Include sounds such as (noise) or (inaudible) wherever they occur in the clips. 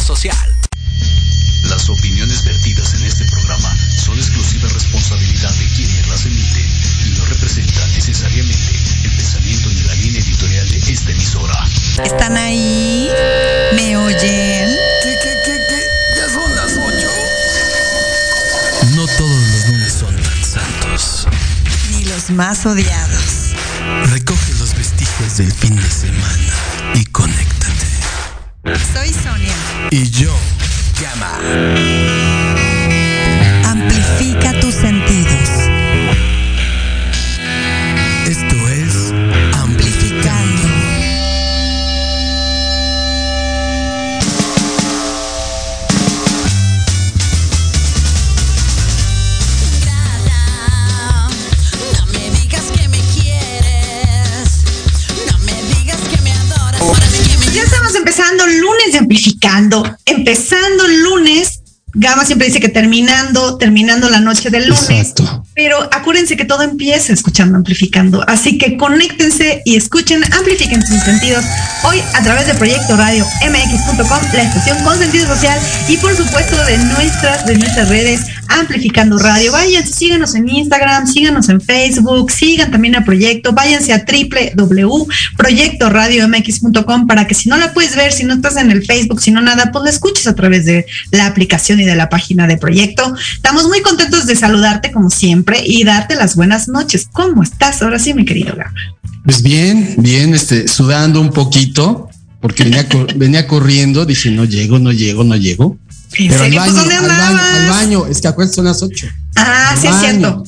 social. Las opiniones vertidas en este programa son exclusiva responsabilidad de quienes las emiten y no representan necesariamente el pensamiento ni la línea editorial de esta emisora. ¿Están ahí? ¿Me oyen? ¿Qué, qué, qué, qué? Ya son las ocho. No todos los lunes son tan santos. Ni los más odiados. Recoge los vestigios del fin de semana Y yo, llama. Gama siempre dice que terminando, terminando la noche del lunes. Exacto. Pero acuérdense que todo empieza escuchando amplificando. Así que conéctense y escuchen, amplifiquen sus sentidos. Hoy a través de Proyecto Radio MX.com, la estación con sentido social y por supuesto de nuestras, de nuestras redes Amplificando Radio. Váyanse, síganos en Instagram, síganos en Facebook, sigan también a Proyecto, váyanse a www.proyectoradiomx.com para que si no la puedes ver, si no estás en el Facebook, si no nada, pues la escuches a través de la aplicación y de la página de Proyecto. Estamos muy contentos de saludarte como siempre y darte las buenas noches. ¿Cómo estás? Ahora sí, mi querido Gama. Pues bien, bien, este, sudando un poquito, porque venía, (laughs) venía corriendo, dije, no llego, no llego, no llego. ¿En Pero al serio? baño, Pues, ¿dónde al baño, al baño, es que acuérdense, son las ocho. Ah, Al sí, es cierto.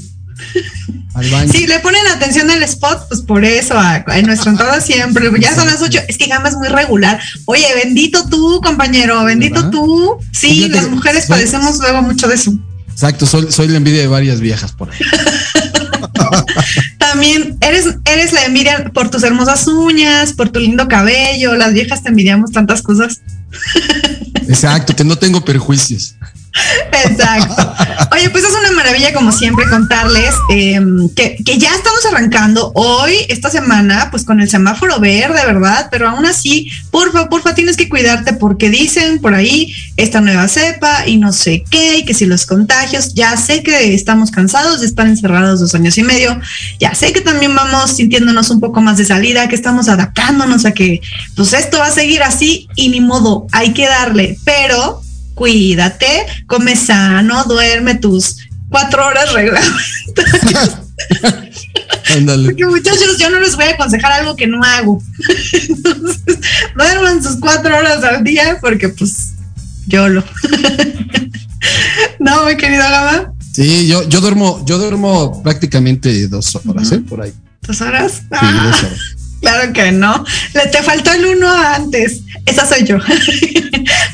Al baño. Si le ponen atención al spot, pues por eso, a- en nuestra entrada siempre. Ya son las ocho. Es que Gama es muy regular. Oye, bendito tú, compañero, bendito ¿Verdad? tú. Sí, Fíjate las mujeres soy- padecemos luego mucho de eso. Exacto, soy, soy la envidia de varias viejas por ahí. (laughs) También eres, eres la envidia por tus hermosas uñas, por tu lindo cabello. Las viejas te envidiamos tantas cosas. Exacto, que no tengo perjuicios. (laughs) Exacto. Oye, pues es una maravilla como siempre contarles que, que ya estamos arrancando hoy, esta semana, pues con el semáforo verde, ¿verdad? Pero aún así, porfa, porfa, tienes que cuidarte porque dicen por ahí esta nueva cepa y no sé qué, y que si los contagios, ya sé que estamos cansados de estar encerrados dos años y medio, ya sé que también vamos sintiéndonos un poco más de salida, que estamos adaptándonos a que pues esto va a seguir así y ni modo, hay que darle, pero cuídate, come sano, duerme tus cuatro horas reglamentarias. (laughs) Porque muchachos, yo no les voy a aconsejar algo que no hago. Entonces, duerman sus cuatro horas al día porque pues yo lo. no, mi querido Gama, Sí, yo, yo duermo, yo duermo prácticamente dos horas, ¿eh? Por ahí. dos horas. Sí, Ah, dos horas. Claro que no. Le te faltó el uno antes. Esa soy yo.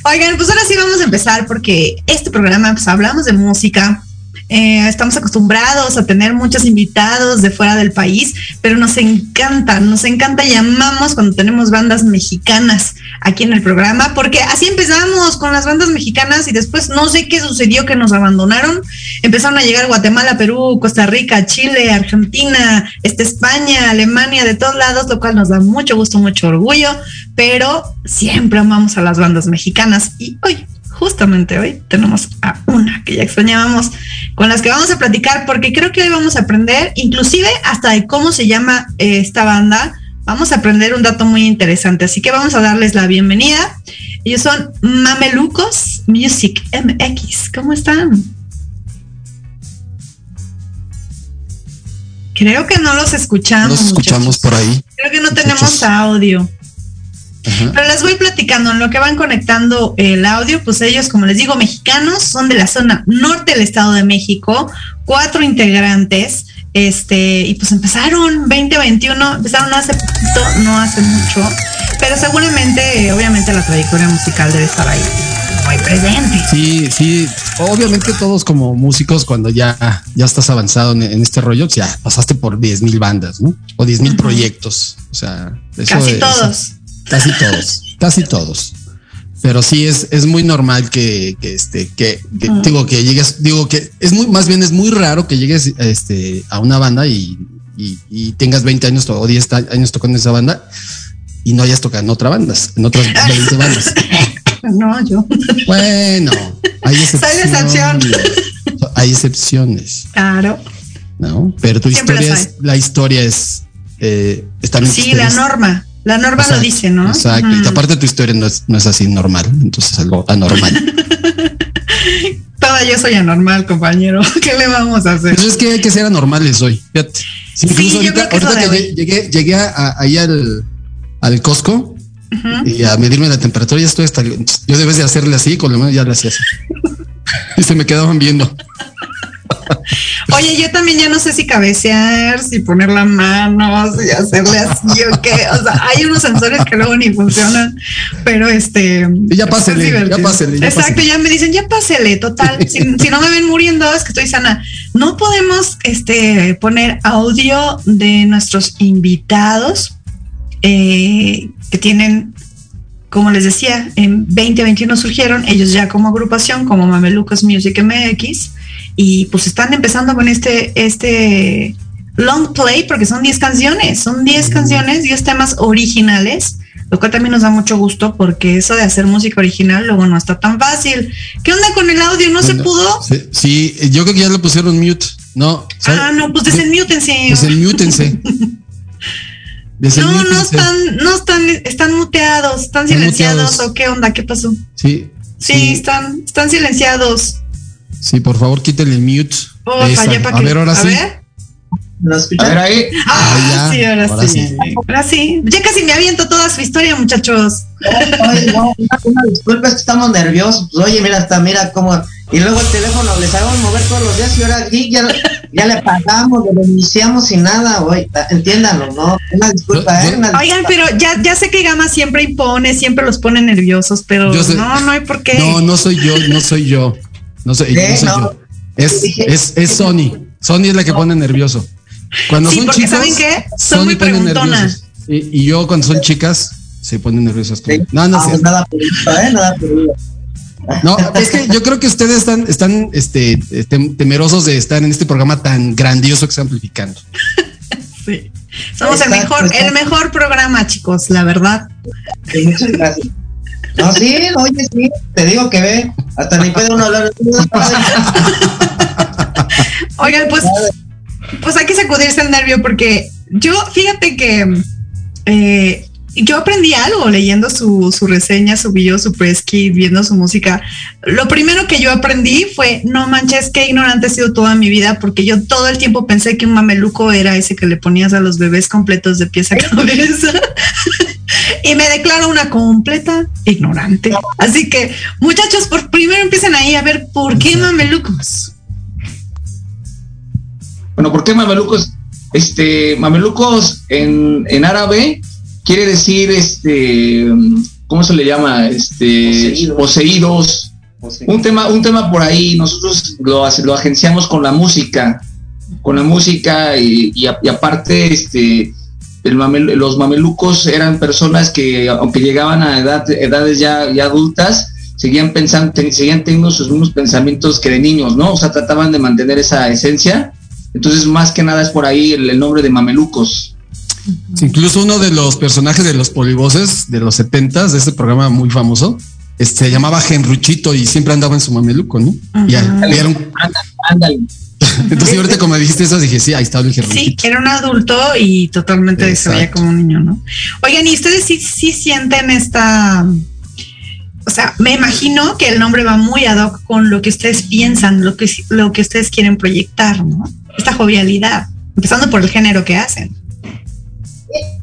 Oigan, pues ahora sí vamos a empezar porque este programa, pues hablamos de música. Eh, estamos acostumbrados a tener muchos invitados de fuera del país, pero nos encanta, nos encanta, llamamos cuando tenemos bandas mexicanas aquí en el programa, porque así empezamos con las bandas mexicanas y después no sé qué sucedió que nos abandonaron. Empezaron a llegar Guatemala, Perú, Costa Rica, Chile, Argentina, este, España, Alemania, de todos lados, lo cual nos da mucho gusto, mucho orgullo, pero siempre amamos a las bandas mexicanas y hoy justamente hoy tenemos a una que ya extrañábamos, con las que vamos a platicar, porque creo que hoy vamos a aprender, inclusive hasta de cómo se llama eh, esta banda, vamos a aprender un dato muy interesante, así que vamos a darles la bienvenida. Ellos son Mamelucos Music MX, ¿cómo están? Creo que no los escuchamos. Nos escuchamos muchachos. por ahí. Creo que no muchachos. tenemos audio. Ajá. Pero les voy platicando en lo que van conectando el audio, pues ellos, como les digo, mexicanos, son de la zona norte del Estado de México, cuatro integrantes, este, y pues empezaron 2021, empezaron hace poquito, no hace mucho, pero seguramente, obviamente la trayectoria musical debe estar ahí muy presente. Sí, sí, obviamente todos como músicos cuando ya, ya estás avanzado en, en este rollo, ya pasaste por 10 mil bandas, ¿no? O 10 mil proyectos. O sea, eso Casi todos. Casi todos, casi todos. Pero sí es, es muy normal que, que este, que, digo que llegues, digo que es muy, más bien es muy raro que llegues este, a una banda y, y, y tengas 20 años o 10 ta- años tocando esa banda y no hayas tocado en otra banda, en otras 20 bandas. (laughs) No, yo. Bueno, hay (laughs) Soy la excepción. excepciones. Hay excepciones, Claro. ¿no? Pero tu Siempre historia es, la historia es, eh, está en Sí, la norma. La norma lo dice, ¿no? Exacto. Y aparte tu historia no es, no es así normal, entonces es algo anormal. (laughs) Toda yo soy anormal, compañero. (laughs) ¿Qué le vamos a hacer? Pero es que hay que ser anormales hoy. Fíjate. Sí, yo ahorita, que que llegué, llegué a- ahí al, al Costco y a medirme la temperatura, ya estoy hasta. Yo debes de hacerle así, con lo menos ya le hacía así. (laughs) y se me quedaban viendo. Oye, yo también ya no sé si cabecear, si poner la mano, si hacerle así o (laughs) qué. O sea, hay unos sensores que luego ni funcionan, pero este. Y ya pásele, es ya pásele, ya Exacto, pásele. ya me dicen, ya pásele, total. Si, si no me ven muriendo, es que estoy sana. No podemos este, poner audio de nuestros invitados eh, que tienen como les decía, en 2021 surgieron ellos ya como agrupación, como Mamelucos Music MX, y pues están empezando con este, este long play, porque son 10 canciones, son 10 canciones, 10 temas originales, lo cual también nos da mucho gusto, porque eso de hacer música original luego no está tan fácil. ¿Qué onda con el audio? ¿No se pudo? Sí, sí, yo creo que ya lo pusieron mute. No. Ah, no, pues desenmútense. Desenmútense. (laughs) No, no están, no están, están muteados, están Están silenciados, muteados. ¿o qué onda? ¿Qué pasó? Sí, Sí, están, están silenciados. Sí, por favor, quítenle el mute. Porfa, ya para a que. ver, ahora a sí. ver. ¿Nos A ver ahí. Ah, Ah, ya, sí, ahora, ahora sí. sí. Ahora sí. Ya casi me aviento toda su historia, muchachos. Oye, no, una, una disculpa, estamos nerviosos. Pues, oye, mira, hasta mira cómo. Y luego el teléfono les hagamos mover todos los días y ahora aquí ya, ya le pagamos, lo iniciamos y nada, oye, entiéndanlo, ¿no? Una disculpa, Yo- ¿eh? Una Oigan, pero ya, ya sé que Gama siempre impone, siempre los pone nerviosos, pero sé- no, no hay por qué. No, no soy yo, no soy yo. No ¿Qué? no soy No. yo. Es, es, es Sony. Sony es la que pone nervioso. Cuando Sí, son porque chicos, ¿saben qué? Son Sony muy preguntonas. Y, y yo cuando son chicas se ponen nerviosas. Sí. No, no, Ah, es pues nada por eso, ¿eh? Nada por eso. no, es que yo creo que ustedes están, están este, tem- temerosos de estar en este programa tan grandioso que está amplificando. (laughs) Sí. Somos el Exacto, mejor, el mejor programa, chicos, la verdad. Sí, muchas gracias. (laughs) No, sí, oye, sí, te digo que ve, hasta ni puede uno hablar. (laughs) Oigan, pues, pues hay que sacudirse el nervio porque yo, fíjate que eh, yo aprendí algo leyendo su, su reseña, su video, su press kit, viendo su música. Lo primero que yo aprendí fue, no manches, qué ignorante he sido toda mi vida porque yo todo el tiempo pensé que un mameluco era ese que le ponías a los bebés completos de pies a cabeza. (laughs) y me declaro una completa ignorante. Así que, muchachos, por primero empiecen ahí a ver por qué mamelucos. Bueno, ¿por qué mamelucos? Este, mamelucos en, en árabe quiere decir, este, ¿cómo se le llama? Este, Poseídos. poseídos. Un tema, un tema por ahí, nosotros lo, lo agenciamos con la música, con la música y, y a- y aparte, este, el mamel- los mamelucos eran personas que, aunque llegaban a edad- edades ya, ya adultas, seguían pensando, seguían teniendo sus mismos pensamientos que de niños, ¿no? O sea, trataban de mantener esa esencia. Entonces, más que nada es por ahí el, el nombre de mamelucos. Sí, incluso uno de los personajes de los polivoces de los setentas, de este programa muy famoso, este, se llamaba Genruchito y siempre andaba en su mameluco, ¿no? Y Ajá. vieron- Ándale, ándale. Entonces ahorita como dijiste eso, dije, sí, ahí está el Sí, Genruchito. era un adulto y totalmente se veía como un niño, ¿no? Oigan, ¿y ustedes sí, sí sienten esta... O sea, me imagino que el nombre va muy ad hoc con lo que ustedes piensan, lo que, lo que ustedes quieren proyectar, ¿no? Esta jovialidad, empezando por el género que hacen.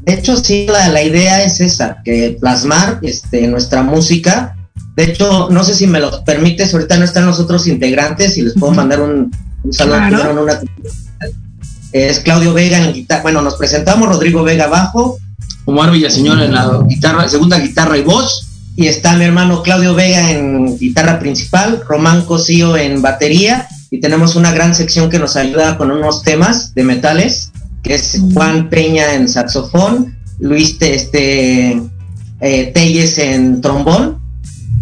De hecho, sí, la, la idea es esa, que plasmar este, nuestra música. De hecho, no sé si me lo permites, ahorita no están los otros integrantes y les puedo mandar un, un saludo. Claro. Tuvieron una- Es Claudio Vega en guitarra. Bueno, nos presentamos, Rodrigo Vega bajo, Omar Villaseñor en la guitarra, segunda guitarra y voz. y está mi hermano Claudio Vega en guitarra principal, Román Cosío en batería, y tenemos una gran sección que nos ayuda con unos temas de metales, que es Juan Peña en saxofón, Luis Te- este, eh, Telles en trombón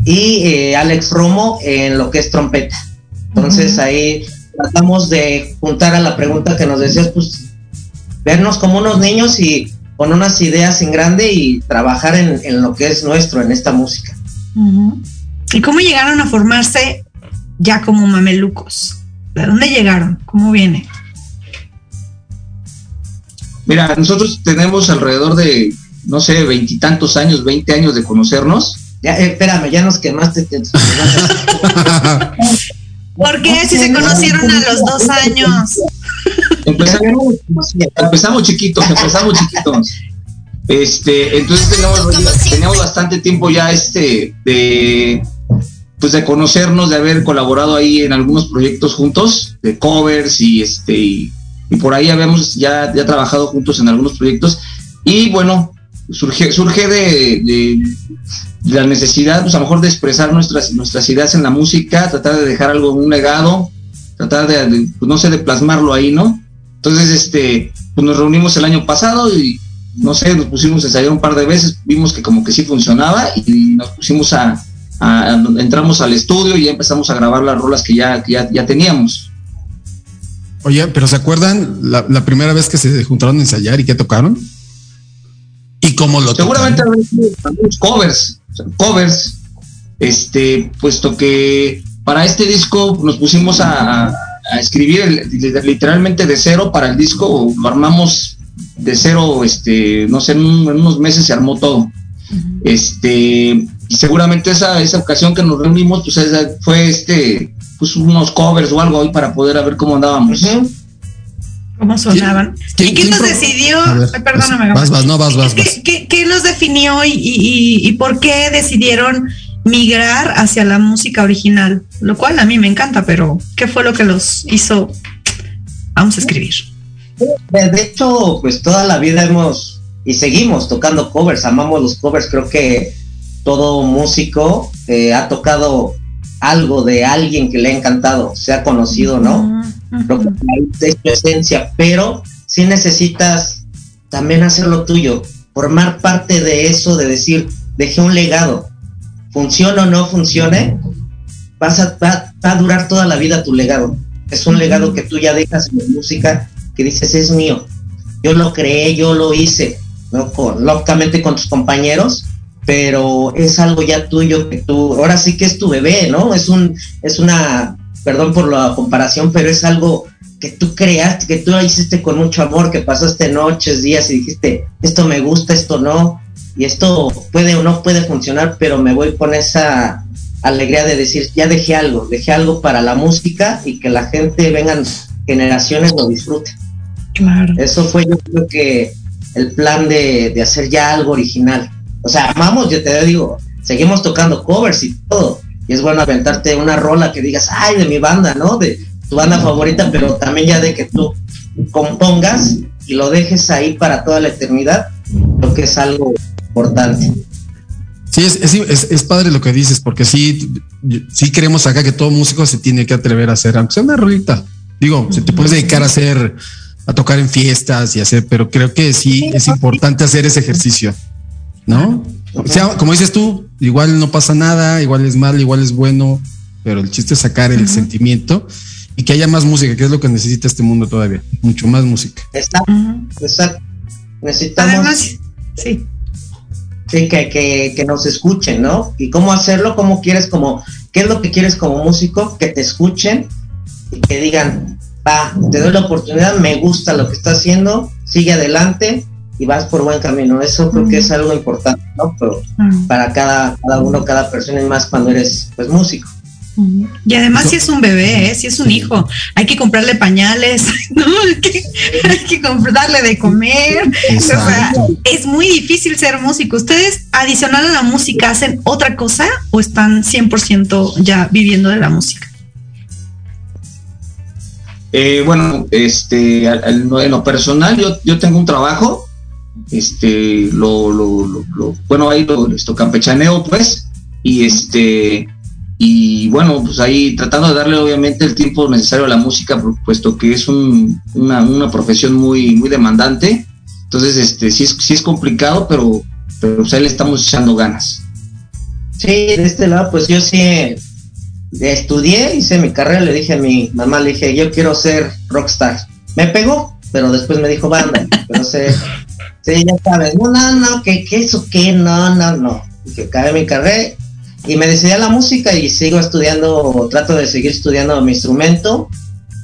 y eh, Alex Romo en lo que es trompeta. Entonces ahí tratamos de juntar a la pregunta que nos decías, pues vernos como unos niños y con unas ideas en grande y trabajar en, en lo que es nuestro, en esta música. ¿Y cómo llegaron a formarse ya como mamelucos? ¿De dónde llegaron? ¿Cómo viene? Mira, nosotros tenemos alrededor de, no sé, veintitantos años, veinte años de conocernos. Ya, eh, espérame, ya nos quemaste. te- (laughs) (laughs) ¿Por qué si se conocieron a los dos años? Empezamos, empezamos chiquitos, empezamos chiquitos. Este, entonces teníamos, teníamos bastante tiempo ya este de pues de conocernos, de haber colaborado ahí en algunos proyectos juntos, de covers y este y, y por ahí habíamos ya, ya trabajado juntos en algunos proyectos y bueno, surge, surge de, de la necesidad, pues a lo mejor de expresar nuestras, nuestras ideas en la música, tratar de dejar algo, un legado, tratar de, pues, no sé, de plasmarlo ahí, ¿no? Entonces, este, pues nos reunimos el año pasado y, no sé, nos pusimos a ensayar un par de veces, vimos que como que sí funcionaba y nos pusimos a, entramos al estudio y ya empezamos a grabar las rolas que ya, que ya, ya teníamos. Oye, pero ¿se acuerdan la, la primera vez que se juntaron a ensayar y qué tocaron? ¿Y cómo lo Seguramente covers, covers, este, puesto que para este disco nos pusimos a, escribir el- literalmente de cero para el disco, lo armamos de cero, este, no sé, en, un- en unos meses se armó todo. Este, y seguramente esa, esa ocasión que nos reunimos, pues esa fue este, pues unos covers o algo ahí para poder a ver cómo andábamos. Ujú. ¿Cómo sonaban? ¿Quién- ¿Y qué quién los decidió? Ver, Ay, perdóname. vas, vas, no, vas, vas, ¿Qué, vas. qué- qué los definió y, y- y- y por qué decidieron migrar hacia la música original? Lo cual a mí me encanta, pero ¿qué fue lo que los hizo? Vamos a escribir. De, hecho, pues toda la vida hemos y seguimos tocando covers, amamos los covers, creo que todo músico eh, ha tocado algo de alguien que le ha encantado, sea conocido o no, creo que ujú. ahí es tu esencia, pero sí necesitas también hacer lo tuyo, formar parte de eso, de decir, dejé un legado, funcione o no funcione, vas a, va, va a durar toda la vida tu legado. Es un legado que tú ya dejas en la música, que dices, es mío. Yo lo creé, yo lo hice, ¿no? Con, lógicamente con tus compañeros, pero es algo ya tuyo que tú, ahora sí que es tu bebé, ¿no? Es un, es una, perdón por la comparación, pero es algo que tú creaste, que tú hiciste con mucho amor, que pasaste noches, días y dijiste, esto me gusta, esto no, y esto puede o no puede funcionar, pero me voy con esa alegría de decir, ya dejé algo, dejé algo para la música y que la gente, vengan generaciones, lo disfruten. Claro. Eso fue yo creo que el plan de, de hacer ya algo original. O sea, amamos, yo te digo, seguimos tocando covers y todo. Y es bueno aventarte una rola que digas, ay, de mi banda, ¿no? De tu banda favorita, pero también ya de que tú compongas y lo dejes ahí para toda la eternidad, creo que es algo importante. Sí, es, es, es- es padre lo que dices, porque sí, sí queremos acá que todo músico se tiene que atrever a hacer, aunque sea una rolita. Digo, se te puedes dedicar a hacer, a tocar en fiestas y hacer, pero creo que sí es importante hacer ese ejercicio, ¿no? O sea, como dices tú, igual no pasa nada, igual es mal, igual es bueno, pero el chiste es sacar el sentimiento y que haya más música, que es lo que necesita este mundo todavía, mucho más música. Exacto, exacto. Necesitamos Además, sí. Sí, que, que, que nos escuchen, ¿no? Y cómo hacerlo, cómo quieres, como, qué es lo que quieres como músico, que te escuchen y que digan, va, te doy la oportunidad, me gusta lo que estás haciendo, sigue adelante y vas por buen camino. Eso creo que es algo importante, ¿no? Pero para cada, cada uno, cada persona y más cuando eres, pues, músico. Y además si es un bebé, ¿eh? si es un hijo, hay que comprarle pañales, (laughs) ¿no? hay, que, hay que comp- darle de comer. O sea, Exacto. es muy difícil ser músico. ¿Ustedes adicional a la música hacen otra cosa o están 100% ya viviendo de la música? Eh, bueno, este, en lo personal, yo, yo tengo un trabajo, este, lo, lo, lo- lo- bueno, ahí lo, esto campechaneo, pues, y este, y bueno, pues ahí tratando de darle obviamente el tiempo necesario a la música, pu- puesto que es un- una, una profesión muy, muy demandante, entonces, este, sí es, sí es complicado, pero, pero pues ahí le estamos echando ganas. Sí, de este lado, pues yo sí estudié, hice mi carrera, le dije a mi mamá, le dije, yo quiero ser rockstar. Me pegó, pero después me dijo banda, sé, sí, ya sabes, no, no, no, que, que eso, que no, no, no. Dije, acabé mi carrera y me decidí a la música y sigo estudiando, trato de seguir estudiando mi instrumento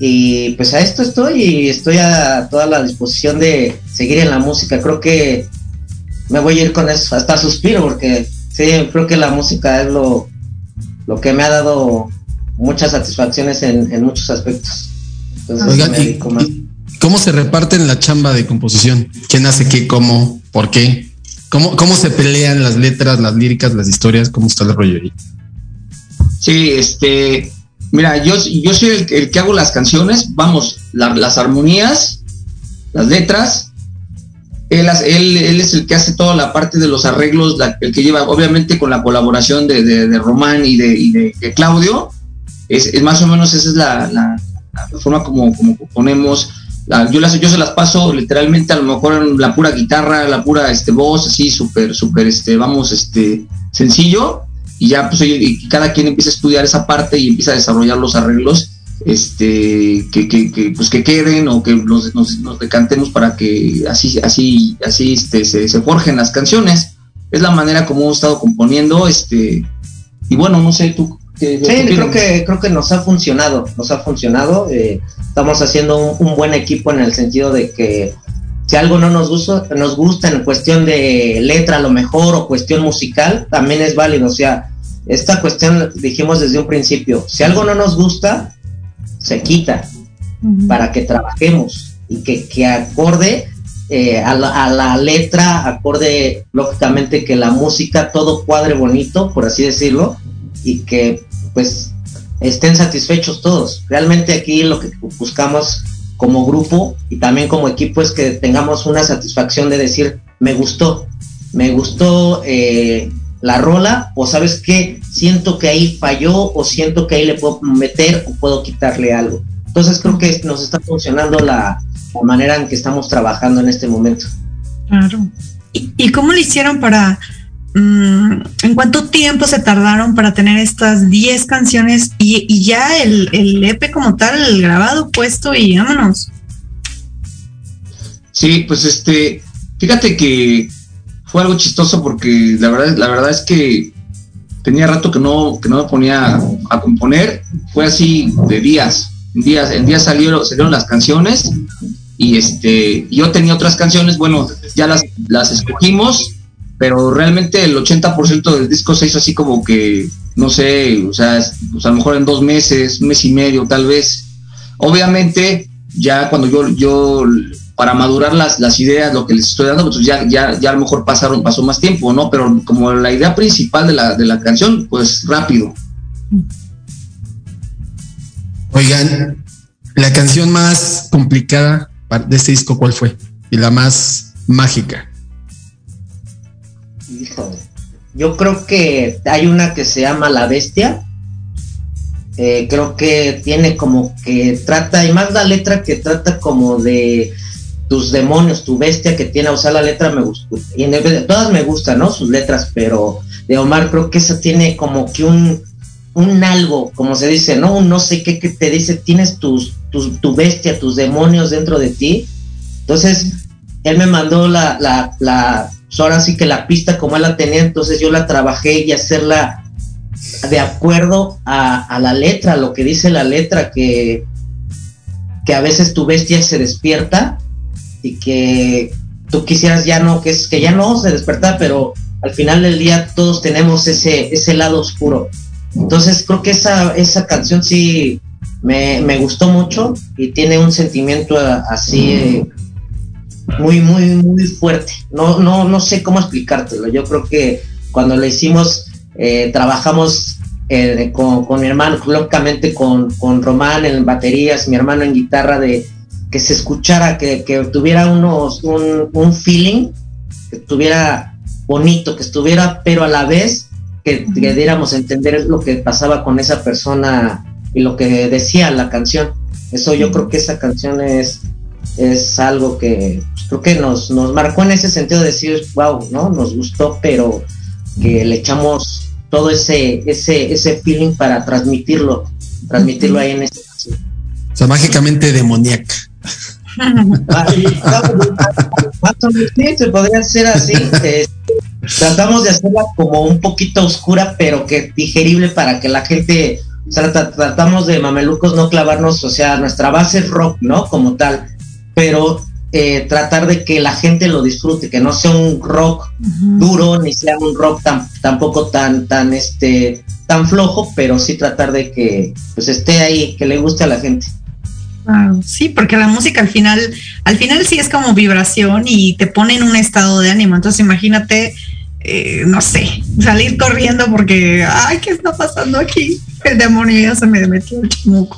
y pues a esto estoy y estoy a toda la disposición de seguir en la música. Creo que me voy a ir con eso, hasta suspiro porque sí, creo que la música es lo, lo que me ha dado muchas satisfacciones en, en muchos aspectos. Entonces, me ¿y- dedico más. y ¿cómo se reparten la chamba de composición? ¿Quién hace qué, cómo, por qué? ¿Cómo, cómo se pelean las letras, las líricas, las historias? ¿Cómo está el rollo ahí? Sí, este, mira, yo, yo soy el, el que hago las canciones, vamos, la- las armonías, las letras. Él, él, él es el que hace toda la parte de los arreglos, el que lleva, obviamente, con la colaboración de, de- Román y de, y de- Claudio. Es, es más o menos esa es la, la- forma como, como ponemos. Yo, las, yo se las paso literalmente a lo mejor en la pura guitarra, la pura este, voz, así súper, súper, este, vamos, este, sencillo. Y ya pues y cada quien empieza a estudiar esa parte y empieza a desarrollar los arreglos este que, que, que, pues que queden o que los, nos, decantemos para que así así así este, se, se forjen las canciones. Es la manera como hemos estado componiendo este y bueno no sé tú Sí, qué creo que, creo que nos ha funcionado, nos ha funcionado. eh, estamos haciendo un, un buen equipo en el sentido de que si algo no nos gusta, nos gusta en cuestión de letra a lo mejor o cuestión musical, también es válido. O sea, esta cuestión dijimos desde un principio, si algo no nos gusta, se quita para que trabajemos y que, que acorde eh, a, la, a la letra, acorde lógicamente que la música todo cuadre bonito, por así decirlo, y que pues estén satisfechos todos. Realmente aquí lo que buscamos como grupo y también como equipo es que tengamos una satisfacción de decir, me gustó, me gustó eh, la rola o sabes qué, siento que ahí falló o siento que ahí le puedo meter o puedo quitarle algo. Entonces creo que nos está funcionando la, la manera en que estamos trabajando en este momento. Claro. ¿Y, y cómo le hicieron para... mm, ¿En cuánto tiempo se tardaron para tener estas 10 canciones y, ya el, EP como tal, el grabado, puesto y vámonos? Sí, pues este, fíjate que fue algo chistoso porque la verdad, la verdad es que tenía rato que no, que no me ponía a, a componer, fue así de días, en días, en días salieron, salieron las canciones y este, yo tenía otras canciones, bueno, ya las, las escogimos, pero realmente el 80% del disco se hizo así como que, no sé, o sea, es- pues a lo mejor en dos meses, un mes y medio tal vez. Obviamente, ya cuando yo, yo para madurar las, las ideas, lo que les estoy dando, pues ya, ya, ya a lo mejor pasaron, pasó más tiempo, ¿no? Pero como la idea principal de la, de la canción, pues rápido. Oigan, la canción más complicada de este disco, ¿cuál fue? Y la más mágica. Yo creo que hay una que se llama La Bestia. Eh, creo que tiene como que trata, y más la letra que trata como de tus demonios, tu bestia que tiene, o sea, la letra me el- todas me gustan, ¿no? Sus letras, pero de Omar creo que esa tiene como que un, un algo, como se dice, ¿no? Un no sé qué te dice, tienes tus, tus, tu bestia, tus demonios dentro de ti. Entonces, él me mandó la, la, pues ahora sí que la pista como él la tenía, entonces yo la trabajé y hacerla de acuerdo a, la letra, lo que dice la letra, que, que a veces tu bestia se despierta y que tú quisieras ya no, que es que ya no se desperta, pero al final del día todos tenemos ese, ese lado oscuro. Entonces creo que esa, esa canción sí me, me gustó mucho y tiene un sentimiento así eh, muy, muy, muy fuerte. No, no, no sé cómo explicártelo. Yo creo que cuando lo hicimos, eh, trabajamos eh, con, con mi hermano, lógicamente con, con Román en baterías, mi hermano en guitarra, de que se escuchara, que, que tuviera unos, un, un feeling, que estuviera bonito, que estuviera, pero a la vez que, que diéramos a entender lo que pasaba con esa persona y lo que decía la canción. Eso yo creo que esa canción es, es algo que pues, creo que nos, nos marcó en ese sentido de decir, wow, ¿no? Nos gustó, pero que le echamos todo ese, ese, ese feeling para transmitirlo, transmitirlo ahí en esta canción. O sea, mágicamente demoníaca. Sí, se podría ser así. eh, tratamos de hacerla como un poquito oscura, pero que digerible para que la gente, o sea, tra- tratamos de mamelucos no clavarnos, o sea, nuestra base es rock, ¿no? Como tal, pero eh, tratar de que la gente lo disfrute, que no sea un rock duro, ni sea un rock tan, tampoco tan, tan, este, tan flojo, pero sí tratar de que, pues, esté ahí, que le guste a la gente. Sí, porque la música al final, al final sí es como vibración y te pone en un estado de ánimo. Entonces imagínate, eh, no sé, salir corriendo porque, ay, ¿qué está pasando aquí? El demonio ya se me metió el chamuco.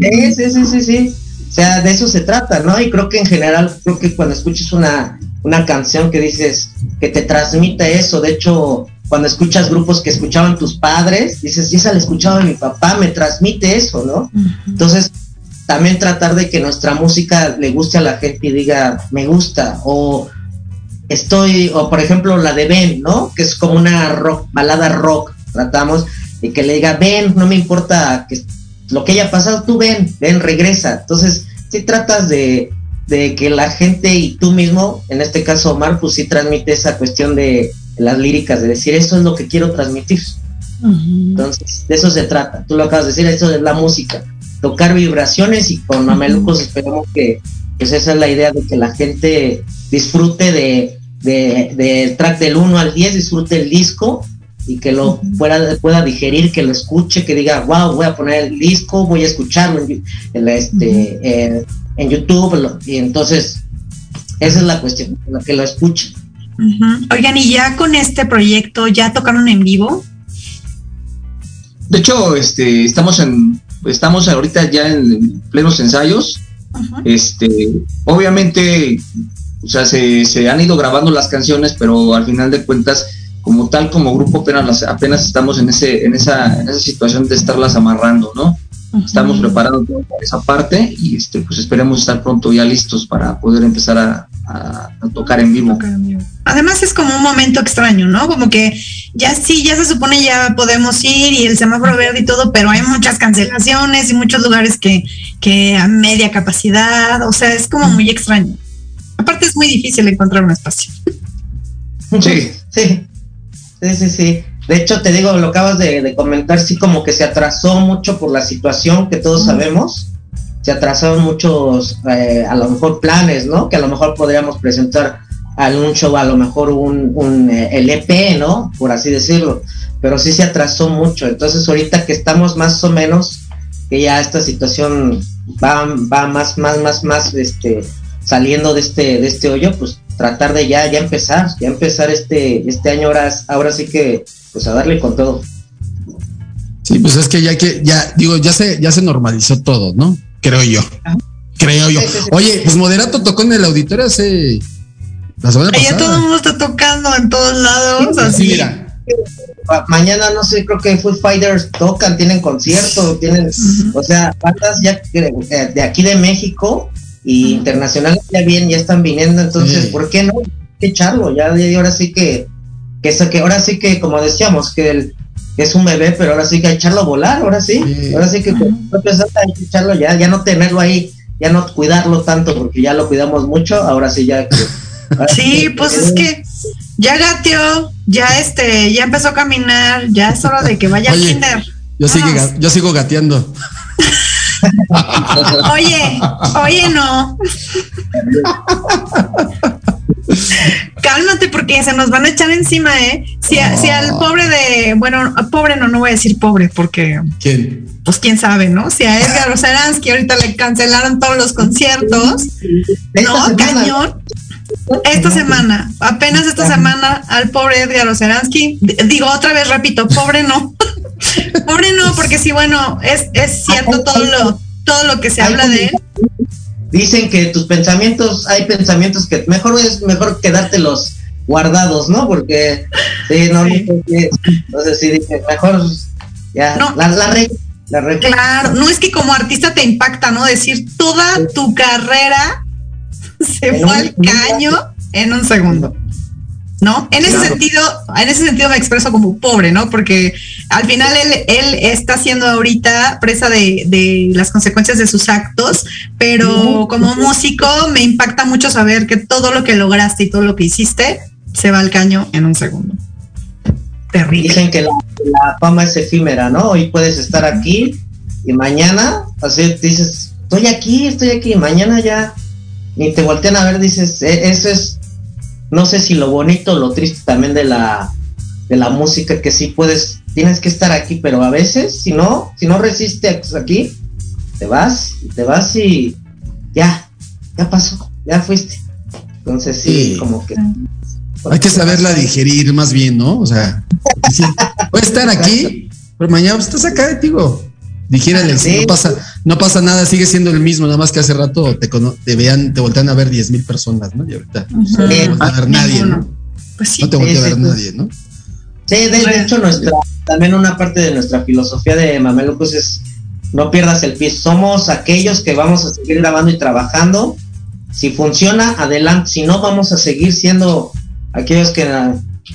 Sí, sí, sí, sí, sí. O sea, de eso se trata, ¿no? Y creo que en general, creo que cuando escuches una, una canción que dices que te transmite eso, de hecho, cuando escuchas grupos que escuchaban tus padres, dices, y esa la escuchaba mi papá, me transmite eso, ¿no? Entonces, también tratar de que nuestra música le guste a la gente y diga, me gusta, o estoy, o por ejemplo la de Ben, ¿no? Que es como una rock, balada rock, tratamos, y que le diga, ven, no me importa que lo que haya pasado, tú ven, ven, regresa. Entonces, si tratas de, de que la gente y tú mismo, en este caso Omar, pues sí transmite esa cuestión de las líricas, de decir, eso es lo que quiero transmitir. Entonces, de eso se trata. Tú lo acabas de decir, eso es la música. Tocar vibraciones y con Mamelucos esperamos que, pues esa es la idea de que la gente disfrute de, de, del track del 1 al 10, disfrute el disco y que lo pueda, pueda digerir, que lo escuche, que diga, wow, voy a poner el disco, voy a escucharlo en, en este, eh, en YouTube, lo- y entonces esa es la cuestión, la que lo escuche. Oigan, y ya con este proyecto, ¿ya tocaron en vivo? De hecho, este, estamos en, estamos ahorita ya en plenos ensayos. Este, obviamente, o sea, se, se han ido grabando las canciones, pero al final de cuentas, como tal, como grupo, apenas, las- apenas estamos en ese, en esa, en esa situación de estarlas amarrando, ¿no? Estamos preparando toda esa parte y este, pues esperemos estar pronto ya listos para poder empezar a, a- a tocar en vivo. Además es como un momento extraño, ¿no? Como que ya sí, ya se supone ya podemos ir y el semáforo verde y todo, pero hay muchas cancelaciones y muchos lugares que, que a media capacidad, o sea, es como muy extraño. Aparte es muy difícil encontrar un espacio. Sí. Sí, sí, sí, sí. De hecho, te digo, lo acabas de, de comentar, sí, como que se atrasó mucho por la situación que todos sabemos. Se atrasaron muchos, eh, a lo mejor, planes, ¿no? Que a lo mejor podríamos presentar algún show, a lo mejor un, un eh, el EP, ¿no? Por así decirlo. Pero sí se atrasó mucho. Entonces, ahorita que estamos más o menos, que ya esta situación va, va más, más, más, más, este, saliendo de este, de este hoyo, pues tratar de ya, ya empezar, ya empezar este, este año ahora, ahora sí que, pues a darle con todo. Sí, pues es que ya que, ya, digo, ya se, ya se normalizó todo, ¿no? Creo yo. Creo yo. Sí, sí, sí. Oye, pues Moderato tocó en el auditorio hace la semana Ya todo el mundo está tocando en todos lados, Sí, así. mira. Ma- Mañana, no sé, creo que Foo Fighters tocan, tienen concierto, tienen, o sea, bandas ya eh, de aquí de México y internacionales ya bien, ya están viniendo, entonces, Sí. ¿por qué no? Hay que echarlo, ya, ya ahora sí que, que, eso, que ahora sí que, como decíamos, que el, que es un bebé, pero ahora sí que hay que echarlo a volar, ahora sí, Sí. ahora sí que hay que echarlo ya, ya no tenerlo ahí, ya no cuidarlo tanto, porque ya lo cuidamos mucho, ahora sí ya que... ahora Sí, pues es que ya gateó, ya este, ya empezó a caminar, ya es hora de que vaya al Oye. kinder. Yo, ga- yo sigo gateando. Oye, oye, no. Cálmate porque se nos van a echar encima, ¿eh? Si, al pobre de, bueno, pobre no, no voy a decir pobre porque, ¿Quién? Pues quién sabe, ¿no? Si a Edgar Oceransky ahorita le cancelaron todos los conciertos, no, semana- cañón. Esta semana, apenas esta semana, al pobre Edgar Oceransky, digo otra vez, repito, pobre no. (laughs) pobre no, porque sí, bueno, es, es cierto todo lo, todo lo que se habla de él. Dicen que tus pensamientos, hay pensamientos que mejor es mejor quedártelos guardados, ¿no? Porque sí, no, Sí. no sé si- entonces sí dije, mejor ya No. la, la regla, la regla. Claro, no es que como artista te impacta, ¿no? Decir toda tu carrera (laughs) se En fue un- al caño en un segundo. ¿No? En ese sentido, en ese sentido me expreso como pobre, ¿no? Porque al final él, él está siendo ahorita presa de, de las consecuencias de sus actos, pero como músico me impacta mucho saber que todo lo que lograste y todo lo que hiciste se va al caño en un segundo. Terrible. Dicen que la, la fama es efímera, ¿no? Hoy puedes estar aquí y mañana, así dices, estoy aquí, estoy aquí, y mañana ya ni te voltean a ver, dices, "E- eso es, no sé si lo bonito o lo triste también de la, de la música, que sí puedes, tienes que estar aquí, pero a veces, si no, si no resistes aquí, te vas, y te vas y ya, ya pasó, ya fuiste. Entonces sí, Sí. como que... Hay que saberla digerir más bien, ¿no? O sea, (laughs) decir, voy a estar aquí, pero mañana pues, estás acá, digo. Digírale, Sí. no pasa, no pasa nada, sigue siendo el mismo, nada más que hace rato te, te vean, te voltean a ver 10 mil personas, ¿no? Y ahorita no te voltea a ver nadie, ¿no? Pues sí. No te voltea a ver nadie, ¿no? Sí, de, de hecho, nuestra, también una parte de nuestra filosofía de Mamelucos es no pierdas el pie. Somos aquellos que vamos a seguir grabando y trabajando. Si funciona, adelante. Si no, vamos a seguir siendo aquellos que,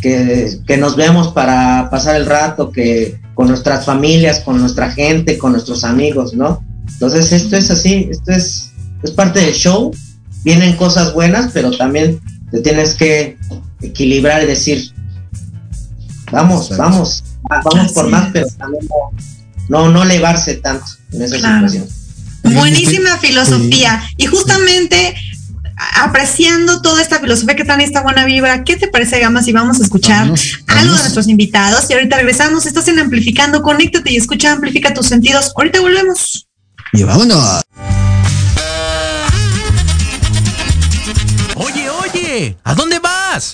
que, que nos vemos para pasar el rato, que con nuestras familias, con nuestra gente, con nuestros amigos, ¿no? Entonces esto es así, esto es, es parte del show. Vienen cosas buenas, pero también te tienes que equilibrar y decir, vamos, Exacto. vamos, va- vamos Así por más, es. pero también no, no, elevarse tanto en esa Claro. situación. Buenísima filosofía. Y justamente apreciando toda esta filosofía que trae esta buena vibra, ¿qué te parece, Gama, si vamos a escuchar algo de nuestros invitados? Y ahorita regresamos, estás en Amplificando, conéctate y escucha, amplifica tus sentidos. Ahorita volvemos. Y vámonos. Oye, oye, ¿a dónde vas?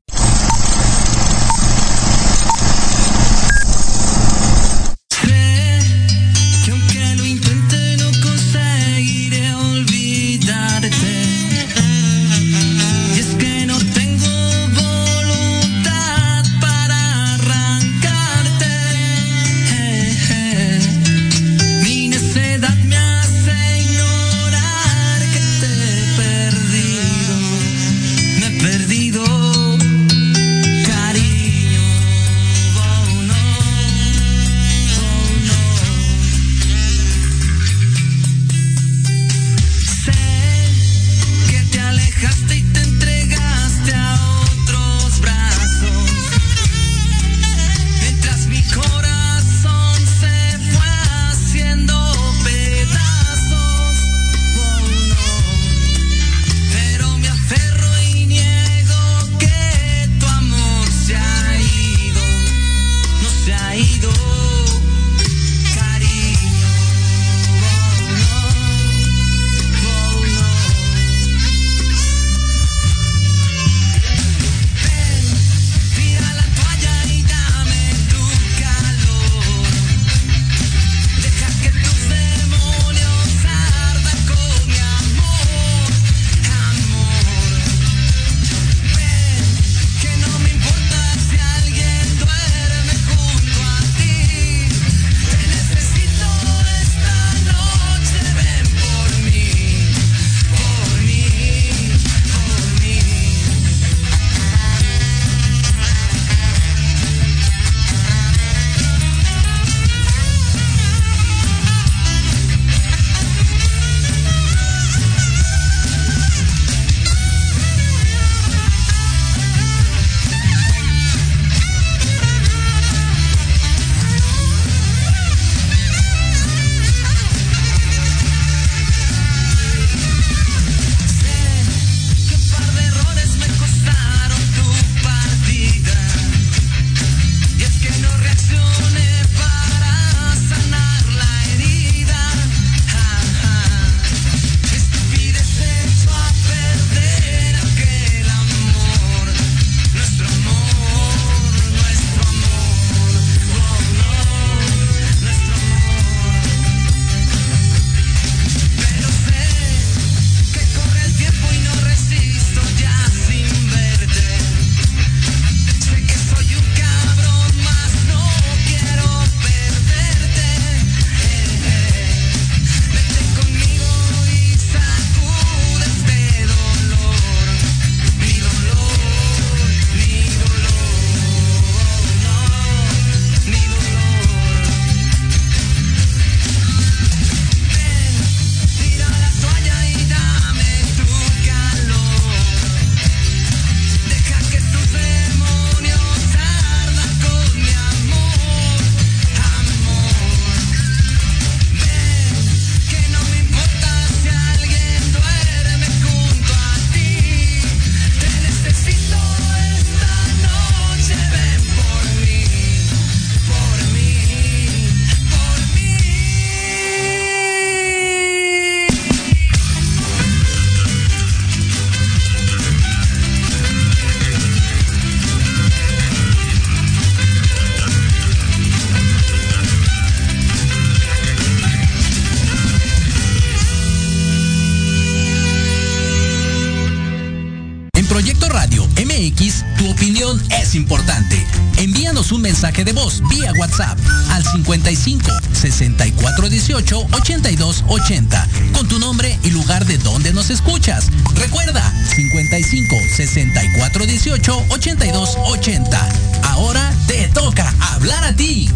64 18 82 80 con tu nombre y lugar de donde nos escuchas. Recuerda 55 64 18 82 80. Ahora te toca hablar a ti.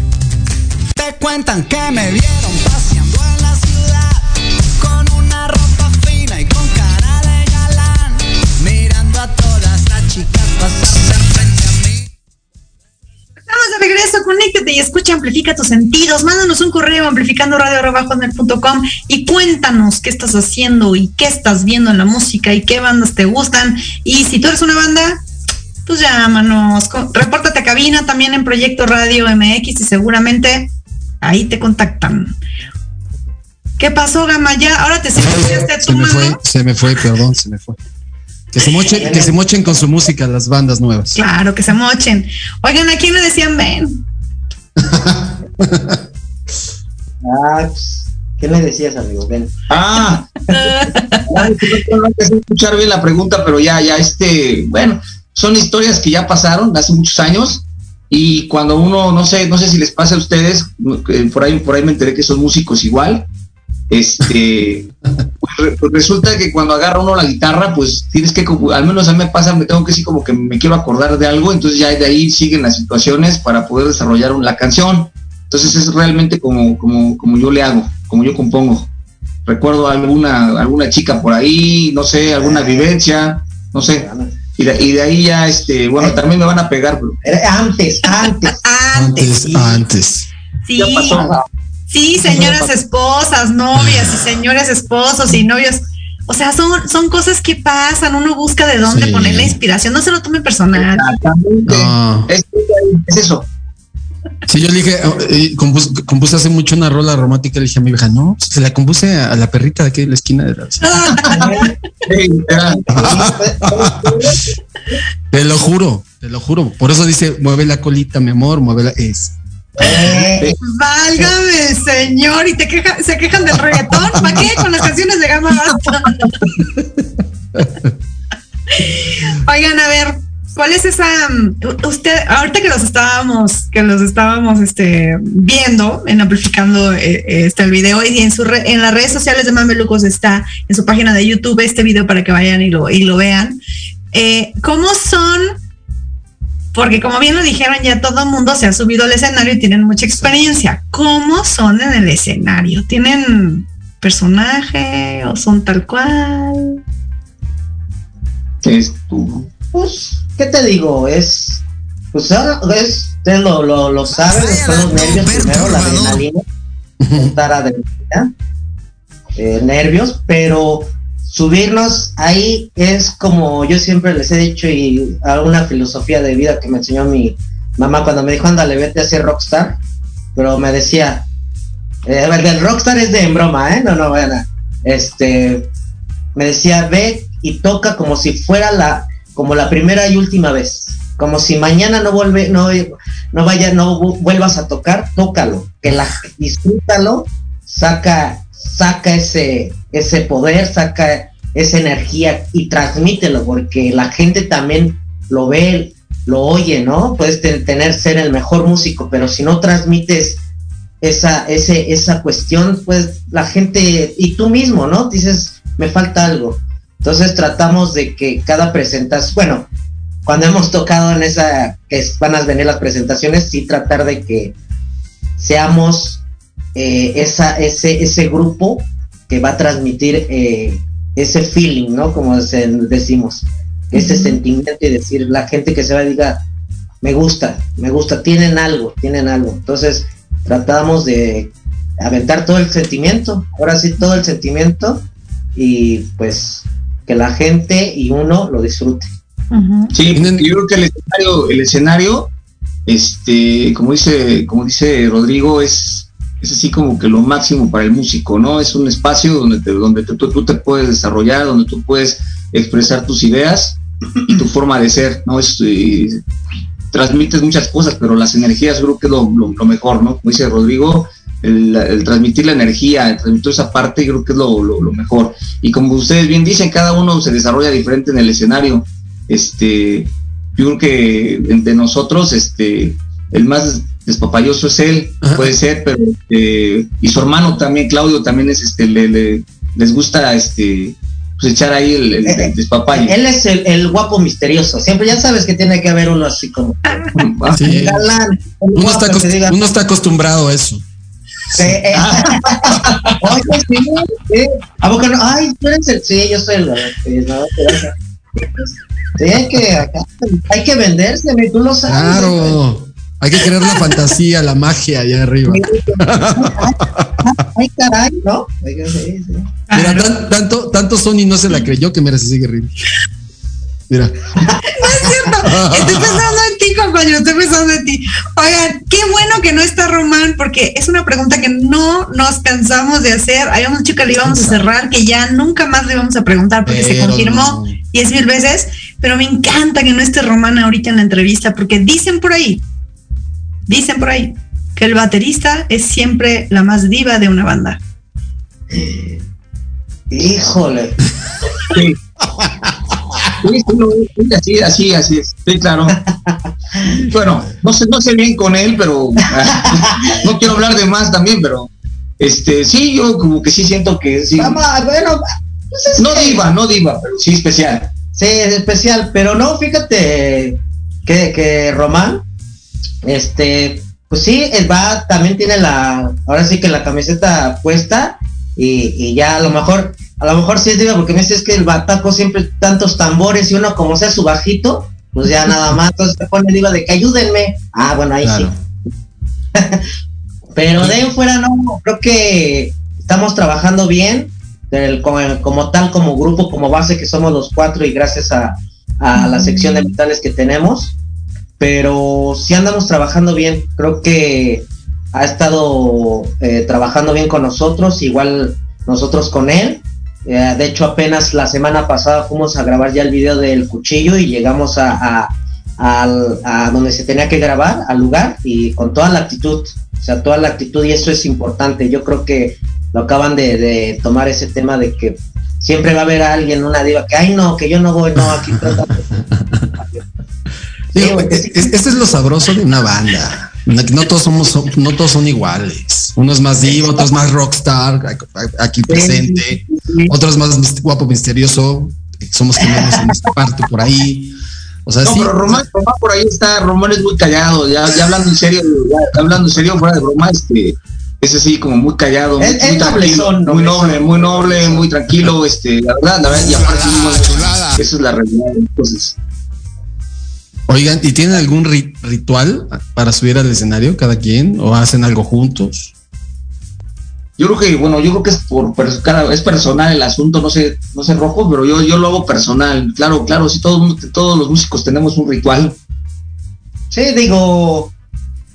Te cuentan que me vieron paseando amplifica tus sentidos. Mándanos un correo amplificando radio.com y cuéntanos qué estás haciendo y qué estás viendo en la música y qué bandas te gustan. Y si tú eres una banda, pues llámanos. Repórtate a cabina también en Proyecto Radio MX y seguramente ahí te contactan. ¿Qué pasó, Gama? Ya, ahora te a tu Se me fue, se me fue, perdón, se me fue. Que se mochen, que se mochen con su música las bandas nuevas. Claro, que se mochen. Oigan, ¿a quién le decían ven? Ah, pues, ¿qué le decías, amigo? Ven. Ah, ya, no escuchar bien la pregunta, pero ya, ya, este, bueno, son historias que ya pasaron hace muchos años y cuando uno, no sé, no sé si les pasa a ustedes, eh, por ahí, por ahí me enteré que son músicos igual, este, pues pues resulta que cuando agarra uno la guitarra, pues tienes que, al menos a mí me pasa, me tengo que decir como que me quiero acordar de algo, entonces ya de ahí siguen las situaciones para poder desarrollar la canción. Entonces es realmente como, como, como yo le hago, como yo compongo recuerdo alguna alguna chica por ahí, no sé, alguna vivencia, no sé. Y de, y de ahí ya, este, bueno, también me van a pegar, pero Era Antes, antes. Antes, sí. antes. Sí, ya pasó. Sí, señoras esposas, novias y señores esposos y novios. O sea, son, son cosas que pasan, uno busca de dónde Sí. poner la inspiración, no se lo tome personal. Exactamente. No. Es, es eso. Sí, yo le dije, eh, compuse, compuse hace mucho una rola romántica. Le dije a mi vieja, no, se la compuse a, a la perrita de aquí de la esquina de la. (laughs) Te lo juro, te lo juro. Por eso dice, mueve la colita, mi amor, mueve la. Es. Eh, Válgame, señor, y te queja, se quejan del reggaetón. ¿Para qué? Con las canciones de gama basta. (laughs) Oigan, a ver, ¿cuál es esa? mm, Usted, ahorita que los estábamos, que los estábamos este, viendo en amplificando eh, eh, este el video y en su re- en las redes sociales de Mamelucos está en su página de YouTube este video para que vayan y lo, y lo vean. Eh, ¿Cómo son? Porque como bien lo dijeron, ya todo el mundo se ha subido al escenario y tienen mucha experiencia. ¿Cómo son en el escenario? ¿Tienen personaje o son tal cual? es tu- Pues, ¿qué te digo? Es. Pues ahora es. Ustedes lo, lo, lo saben, los nervios primero, la adrenalina. Juntar adrenalina. eh, nervios, pero subirnos ahí es como yo siempre les he dicho y a una filosofía de vida que me enseñó mi mamá cuando me dijo, ándale, vete a ser rockstar. Pero me decía, eh, el rockstar es de broma, ¿eh? No, no, a- Este, me decía, ve y toca como si fuera la, como la primera y última vez. Como si mañana no vuelve, no, no vaya, no vu- vuelvas a tocar, tócalo, que la disfrútalo, saca, saca ese, ese poder, saca esa energía y transmítelo, porque la gente también lo ve, lo oye, ¿no? Puedes te- tener ser el mejor músico, pero si no transmites esa, esa cuestión, pues la gente y tú mismo, ¿no? Dices, me falta algo. Entonces tratamos de que cada presentación, bueno, cuando hemos tocado en esa, que van a venir las presentaciones, sí tratar de que seamos eh, esa, ese, ese grupo que va a transmitir eh, ese feeling, ¿no? Como se- decimos, ese sentimiento y decir, la gente que se va diga, me gusta, me gusta, tienen algo, tienen algo. Entonces tratamos de aventar todo el sentimiento, ahora sí todo el sentimiento y pues que la gente y uno lo disfrute. Sí, yo creo que el escenario, el escenario, este, como dice, como dice Rodrigo, es, es así como que lo máximo para el músico, ¿no? Es un espacio donde donde tú, tú te puedes desarrollar, donde tú puedes expresar tus ideas y tu forma de ser, ¿no? Es, eh, transmites muchas cosas, pero las energías creo que es lo, lo- mejor, ¿no? Como dice Rodrigo, el, transmitir la energía, el transmitir esa parte, creo que es lo, lo- lo mejor. Y como ustedes bien dicen, cada uno se desarrolla diferente en el escenario. Este, yo creo que de nosotros, este, el más despapayoso es él, Ajá. puede ser, pero este, y su hermano también, Claudio, también es este, le, le- les gusta este pues echar ahí el, el, el despapalle. Él es el, el guapo misterioso. Siempre ya sabes que tiene que haber uno así como Ah, Sí. galán. el Uno guapo está, que acost- diga, uno está acostumbrado a eso. Sí, eh. Oye, sí, sí. ¿A poco no? Ay, tú eres el. Sí, yo soy el. sí, no, pero- Sí, hay que, acá, hay que venderse, tú lo sabes. Claro. Hay que crear la fantasía, la magia allá arriba. (laughs) Ay, caray, ¿no? Mira, tan- tanto, tanto Sony no se la creyó que mira, se sigue riendo. Mira. (laughs) Estoy (laughs) pensando en ti, compañero, estoy pensando en ti. Oigan, qué bueno que no está Román, porque es una pregunta que no nos cansamos de hacer. Habíamos dicho que le íbamos a cerrar, que ya nunca más le íbamos a preguntar porque se confirmó no. diez mil veces, pero me encanta que no esté Román ahorita en la entrevista, porque dicen por ahí, dicen por ahí, que el baterista es siempre la más diva de una banda. Híjole. Sí. Así, así, así es. Sí, claro. Bueno, no sé, no sé bien con él, pero (laughs) no quiero hablar de más también, pero este, sí, yo como que sí siento que sí. Vamos, bueno, pues es No que- diva, no diva, pero sí especial. Sí, es especial, pero no, fíjate que, que Román, este, pues sí, él va, también tiene la, ahora sí que la camiseta puesta y, y ya a lo mejor, a lo mejor sí es diva porque me dices que el bataco siempre tantos tambores y uno como sea su bajito, pues ya nada más, entonces se pone diva de que ayúdenme. Ah, bueno, ahí Claro. sí. (laughs) Pero de ahí fuera no, creo que estamos trabajando bien, del- como, como tal, como grupo, como base que somos los cuatro y gracias a, a la sección de metales que tenemos. Pero sí andamos trabajando bien, creo que ha estado eh, trabajando bien con nosotros, igual nosotros con él. Eh, de hecho, apenas la semana pasada fuimos a grabar ya el video del cuchillo y llegamos a, a- a donde se tenía que grabar, al lugar, y con toda la actitud, o sea, toda la actitud, y eso es importante. Yo creo que lo acaban de, de tomar ese tema de que siempre va a haber alguien, una diva, que, ay, no, que yo no voy, no, aquí trata- (laughs) Digo, este es lo sabroso de una banda. No, no todos somos, no todos son iguales. Uno es más divo, otro es más rockstar, aquí presente, otro es más mis- guapo, misterioso. Somos gemelos en esta parte por ahí. O sea, No, sí. pero Román, Román por ahí está, Román es muy callado, ya, ya hablando en serio, ya hablando en serio, fuera de broma, este, es así como muy callado, muy, muy noblezón, muy noble, muy noble, muy tranquilo, este, la verdad, la verdad, y aparte, chulada. esa es la realidad, entonces, Oigan, ¿y tienen algún ri- ritual para subir al escenario cada quien? ¿O hacen algo juntos? yo creo que, bueno, yo creo que es por, es personal el asunto, no sé, no sé rojo, pero yo, yo lo hago personal, claro, claro, si todos, todos los músicos tenemos un ritual, Sí, digo,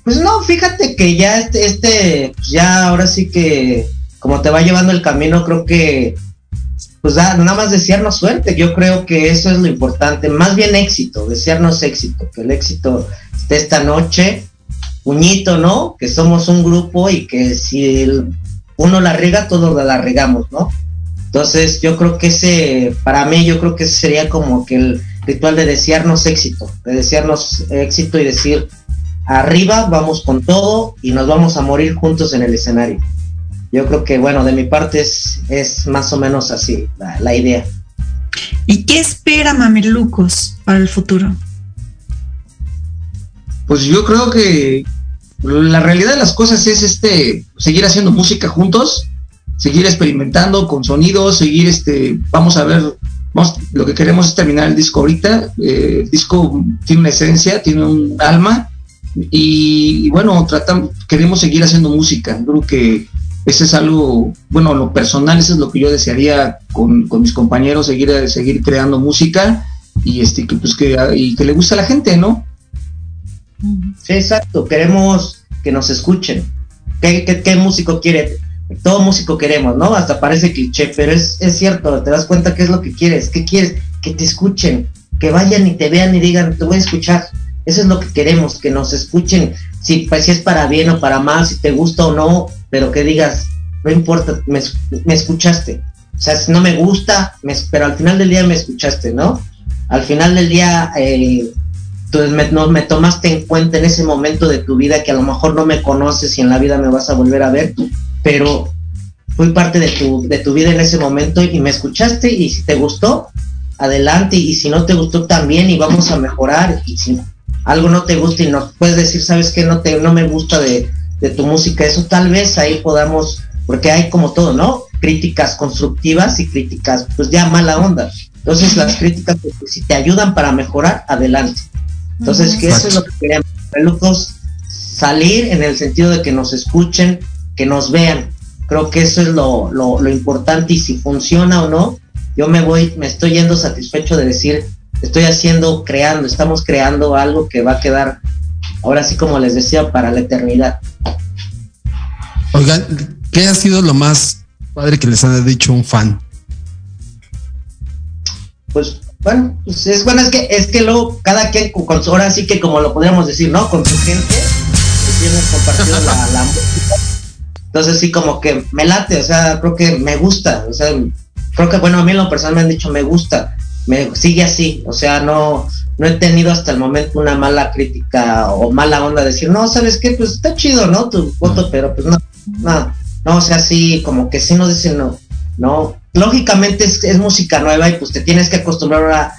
pues no, fíjate que ya este, este, pues ya ahora sí que como te va llevando el camino, creo que, pues da- nada más desearnos suerte, yo creo que eso es lo importante, más bien éxito, desearnos éxito, que el éxito esté esta noche, puñito, ¿no? Que somos un grupo y que si uno la riega, todos la, la regamos, ¿no? Entonces yo creo que ese, para mí yo creo que ese sería como que el ritual de desearnos éxito, de desearnos éxito y decir, arriba, vamos con todo y nos vamos a morir juntos en el escenario. Yo creo que, bueno, de mi parte es, es más o menos así la, la idea. ¿Y qué espera Mamelucos para el futuro? Pues yo creo que la realidad de las cosas es este seguir haciendo música juntos, seguir experimentando con sonidos, seguir este, vamos a ver, vamos, lo que queremos es terminar el disco ahorita. eh, el disco tiene una esencia, tiene un alma, y, y bueno, tratamos, queremos seguir haciendo música. Creo que ese es algo, bueno, lo personal, eso es lo que yo desearía con, con mis compañeros, seguir, seguir creando música y este que pues que, y que le guste a la gente, ¿no? Sí, exacto. Queremos que nos escuchen. ¿Qué, qué, qué músico quiere? Todo músico queremos, ¿no? Hasta parece cliché, pero es, es cierto. Te das cuenta qué es lo que quieres. ¿Qué quieres? Que te escuchen. Que vayan y te vean y digan, te voy a escuchar. Eso es lo que queremos, que nos escuchen. Si, pues, si es para bien o para mal, si te gusta o no, pero que digas, no importa, me, me escuchaste. O sea, si no me gusta, me, pero al final del día me escuchaste, ¿no? al final del día eh, tú me, no, me tomaste en cuenta en ese momento de tu vida que a lo mejor no me conoces y en la vida me vas a volver a ver, pero fui parte de tu, de tu vida en ese momento y me escuchaste y si te gustó, adelante y si no te gustó también y vamos a mejorar y si algo no te gusta y nos puedes decir, sabes que no te no me gusta de, de tu música, eso tal vez ahí podamos, porque hay como todo, ¿no? Críticas constructivas y críticas pues ya mala onda. Entonces las críticas pues, si te ayudan para mejorar, adelante. Entonces, que eso es lo que queremos, locos, salir en el sentido de que nos escuchen, que nos vean. Creo que eso es lo, lo, lo importante y si funciona o no, yo me voy, me estoy yendo satisfecho de decir, estoy haciendo, creando, estamos creando algo que va a quedar, ahora sí como les decía, para la eternidad. Oigan, ¿qué ha sido lo más padre que les ha dicho un fan? Pues bueno, pues es bueno, es que es que luego cada quien con ahora sí que como lo podríamos decir, ¿no? Con su gente que tienen compartido la, la música. Entonces sí como que me late, o sea, creo que me gusta, o sea, creo que bueno, a mí en lo personal me han dicho me gusta, me sigue así, o sea, no no he tenido hasta el momento una mala crítica o mala onda de decir, no, ¿sabes qué? Pues está chido, ¿no? Tu foto, pero pues no, no, no, o sea, sí, como que sí nos dicen, no, no, lógicamente es, es música nueva y pues te tienes que acostumbrar a,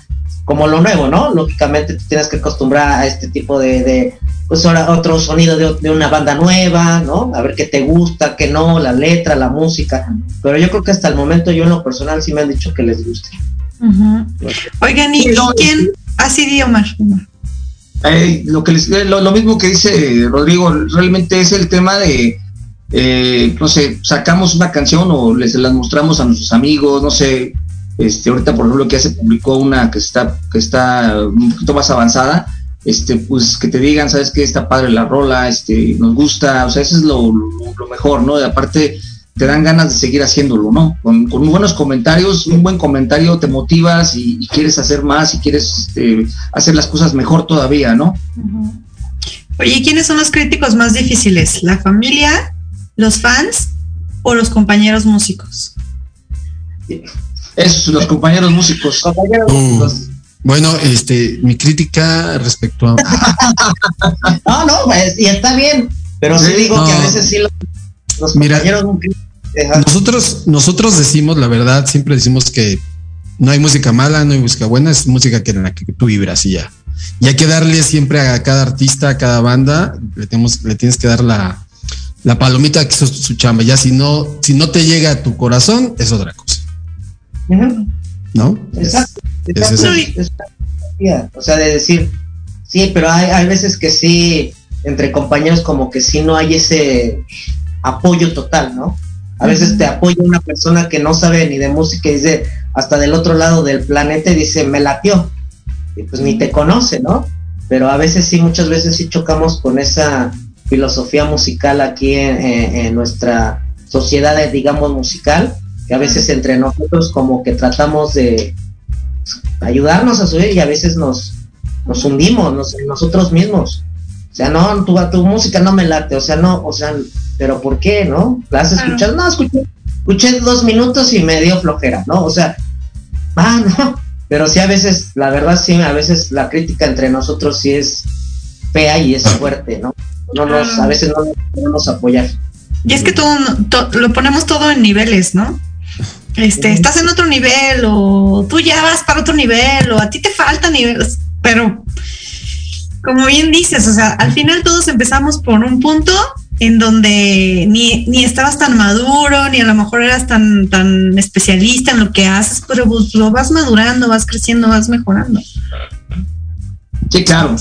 como lo nuevo, ¿no? Lógicamente te tienes que acostumbrar a este tipo de, de pues ahora otro sonido de, de, una banda nueva, ¿no? A ver qué te gusta, qué no, la letra, la música. Pero yo creo que hasta el momento yo en lo personal sí me han dicho que les guste. Uh -huh. Oigan, ¿y quién? Así ah, sí, Omar. Eh, les, lo, lo, mismo que dice Rodrigo, realmente es el tema de, eh, no sé, sacamos una canción o les las mostramos a nuestros amigos, no sé, este, ahorita por ejemplo que ya se publicó una que está, que está un poquito más avanzada, este, pues que te digan, sabes que está padre la rola, este, nos gusta, o sea, eso es lo mejor, ¿no? Y aparte, te dan ganas de seguir haciéndolo, ¿no? Con, con buenos comentarios, un buen comentario te motivas y, y quieres hacer más y quieres este, hacer las cosas mejor todavía, ¿no? Uh -huh. Oye, ¿quiénes son los críticos más difíciles? ¿La familia, los fans o los compañeros músicos? Esos, los compañeros músicos. Compañeros Uh, músicos. bueno, este, mi crítica respecto a. (laughs) no, no, pues, y está bien, pero sí, digo no. que a veces sí los, los Mira, compañeros nosotros, nosotros decimos la verdad, siempre decimos que no hay música mala, no hay música buena, es música que en la que tú vibras y ya. Y hay que darle siempre a cada artista, a cada banda, le, tenemos, le tienes que dar la, la palomita que es su, chamba. Ya si no, si no te llega a tu corazón, es otra cosa. Uh -huh. ¿No? Exacto. Es, o sea, de decir, sí, pero hay, hay veces que sí, entre compañeros como que sí no hay ese apoyo total, ¿no? A veces te apoya una persona que no sabe ni de música y dice, hasta del otro lado del planeta y dice, me latió. Y pues ni te conoce, ¿no? Pero a veces sí, muchas veces sí chocamos con esa filosofía musical aquí en, en, en nuestra sociedad, digamos, musical, que a veces entre nosotros como que tratamos de ayudarnos a subir y a veces nos, nos hundimos nos, nosotros mismos. O sea, no, tu, tu música no me late, o sea, no, o sea, pero ¿por qué, no? ¿La has escuchado? No, escuché, escuché dos minutos y me dio flojera, ¿no? O sea, ah, no, pero sí a veces, la verdad sí, a veces la crítica entre nosotros sí es fea y es fuerte, ¿no? No nos, a veces no, no nos apoyar. Y es que todo, lo ponemos todo en niveles, ¿no? Este, estás en otro nivel o tú ya vas para otro nivel o a ti te falta niveles, pero como bien dices, o sea, al final todos empezamos por un punto en donde ni, ni estabas tan maduro, ni a lo mejor eras tan, tan especialista en lo que haces, pero pues lo vas madurando, vas creciendo, vas mejorando. Sí, claro.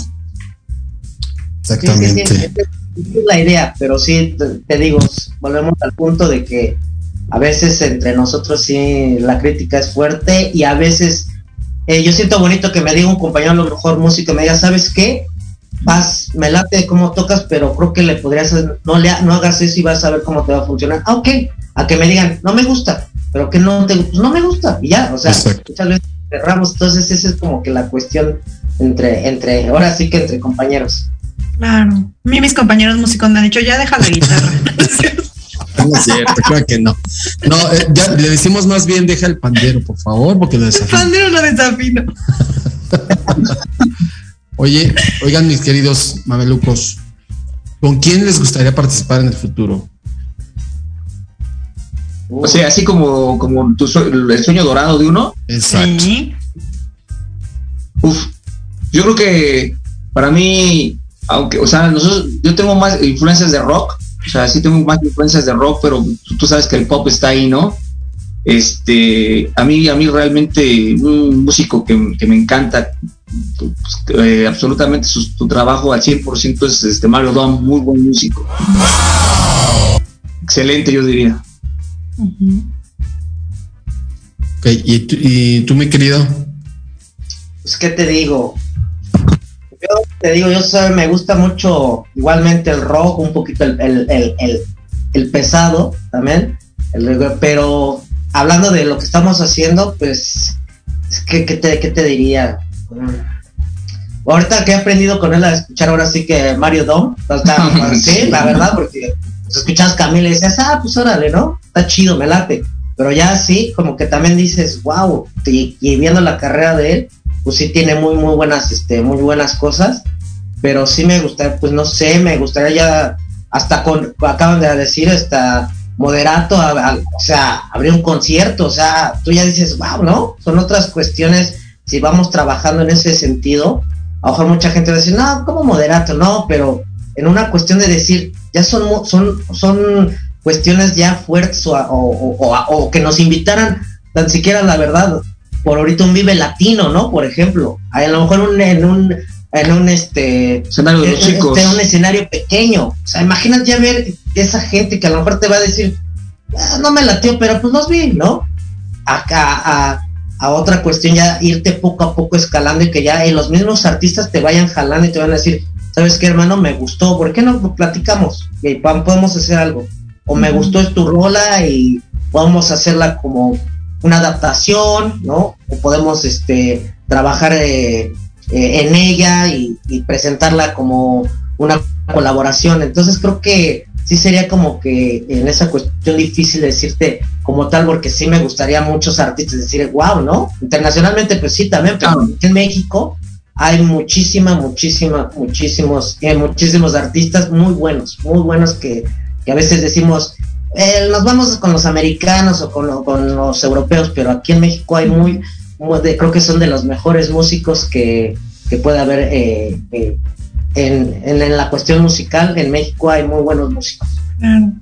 Exactamente. Sí, sí, sí, es la idea, pero sí, te, te, digo, volvemos al punto de que a veces entre nosotros sí la crítica es fuerte y a veces eh, yo siento bonito que me diga un compañero a lo mejor músico y me diga, ¿sabes qué? Vas, me late cómo tocas, pero creo que le podrías, no, le, no hagas eso y vas a ver cómo te va a funcionar. Ah, ok, a que me digan, no me gusta, pero que no te, pues no me gusta, y ya, o sea, Exacto. muchas veces cerramos, entonces esa es como que la cuestión entre, entre, ahora sí que entre compañeros. Claro, a mí mis compañeros músicos me han dicho, ya deja la guitarra. (laughs) No es cierto, creo que no. No, eh, ya le decimos más bien deja el pandero, por favor, porque lo desafino. El pandero lo desafino. Oye, oigan mis queridos mamelucos, ¿con quién les gustaría participar en el futuro? O sea, así como, como tu sue- el sueño dorado de uno. Exacto. Sí. Uf, yo creo que para mí, aunque, o sea, nosotros, yo tengo más influencias de rock, o sea, sí tengo más influencias de rock, pero tú, tú sabes que el pop está ahí, ¿no? Este, a mí, a mí realmente un músico que, que me encanta eh, absolutamente su, su trabajo al 100% es este Mario Dom, muy buen músico. Excelente, yo diría. Ok, ¿y tú, y tú, mi querido? Pues, ¿qué te digo? Yo te digo, yo soy, me gusta mucho igualmente el rock, un poquito el, el, el, el- el pesado también, pero hablando de lo que estamos haciendo, pues, es que, ¿qué, te, ¿qué te diría? Ahorita que he aprendido con él a escuchar ahora sí que Mario Dom, está, (laughs) sí, la verdad, porque escuchas Camila y dices, ah, pues órale, ¿no? Está chido, me late. Pero ya sí, como que también dices, wow, y, y viendo la carrera de él, pues sí tiene muy, muy buenas, este, muy buenas cosas. Pero sí me gustaría, pues no sé, me gustaría ya, hasta con, acaban de decir, hasta moderato, a- a- o sea, abrir un concierto, o sea, tú ya dices, wow, ¿no? Son otras cuestiones, si vamos trabajando en ese sentido, a lo mejor mucha gente va a decir, no, ¿cómo moderato? No, pero en una cuestión de decir, ya son, son, son cuestiones ya fuertes o, o- o- que nos invitaran tan siquiera la verdad por ahorita un vive latino no por ejemplo a lo mejor un- en un en un este Escenario de los en- chicos. en un escenario pequeño o sea imagínate ya ver esa gente que a lo mejor te va a decir "Ah, no me latió pero pues los vi no acá a, a otra cuestión ya irte poco a poco escalando y que ya eh, los mismos artistas te vayan jalando y te van a decir sabes qué hermano me gustó por qué no platicamos y podemos hacer algo o me gustó es tu rola y vamos a hacerla como una adaptación, ¿no? O podemos este, trabajar eh, eh, en ella y, y presentarla como una colaboración. Entonces creo que sí sería como que en esa cuestión difícil decirte como tal, porque sí me gustaría a muchos artistas decir, wow, ¿no? Internacionalmente pues sí también, pero Claro. en México hay muchísima, muchísima, muchísimos, eh, muchísimos artistas muy buenos, muy buenos que, que a veces decimos, eh, nos vamos con los americanos o con, con los europeos, pero aquí en México hay muy, muy de- creo que son de los mejores músicos que, que puede haber eh, eh, en, en- en la cuestión musical. En México hay muy buenos músicos.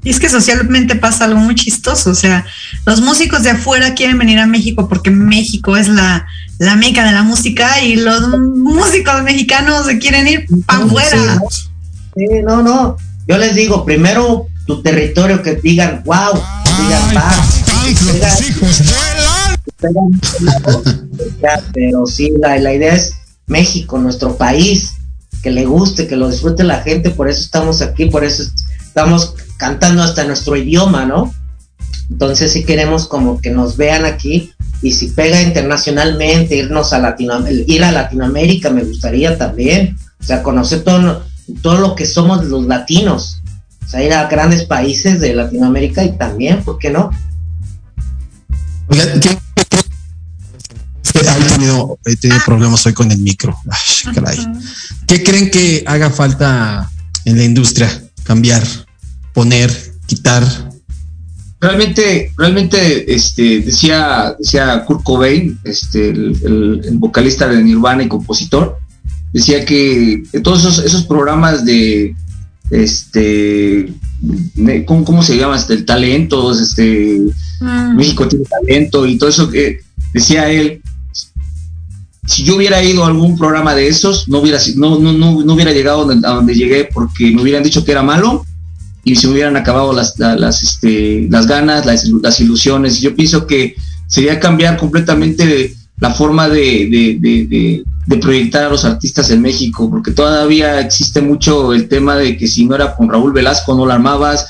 Y es que socialmente pasa algo muy chistoso, o sea, los músicos de afuera quieren venir a México porque México es la, la meca de la música y los músicos mexicanos se quieren ir para afuera. Sí, no, no. Yo les digo, primero tu territorio, que digan, wow, digan, va. digan- (laughs) Ya, pero sí, la, la idea es México, nuestro país, que le guste, que lo disfrute la gente, por eso estamos aquí, por eso est- estamos cantando hasta nuestro idioma, ¿no? Entonces sí queremos como que nos vean aquí y si pega internacionalmente, irnos a Latinoamérica, ir a Latinoamérica me gustaría también, o sea, conocer todo, todo lo que somos los latinos, o sea, ir a grandes países de Latinoamérica y también, ¿por qué no? ¿qué- he tenido, he tenido problemas hoy con el micro. Ay, caray. ¿Qué creen que haga falta en la industria? Cambiar, poner, quitar. Realmente, realmente, este, decía, decía Kurt Cobain, este, el, el- el vocalista de Nirvana y compositor, decía que todos esos, esos programas de, este, de- ¿cómo, cómo se llama? Este, el talento, este, Mm. México tiene talento y todo eso que decía él. Si yo hubiera ido a algún programa de esos, no hubiera, no, no, hubiera llegado a donde llegué porque me hubieran dicho que era malo y se me hubieran acabado las, la- las, este, las ganas, las, las ilusiones. Yo pienso que sería cambiar completamente la forma de- de proyectar a los artistas en México, porque todavía existe mucho el tema de que si no era con Raúl Velasco no la armabas,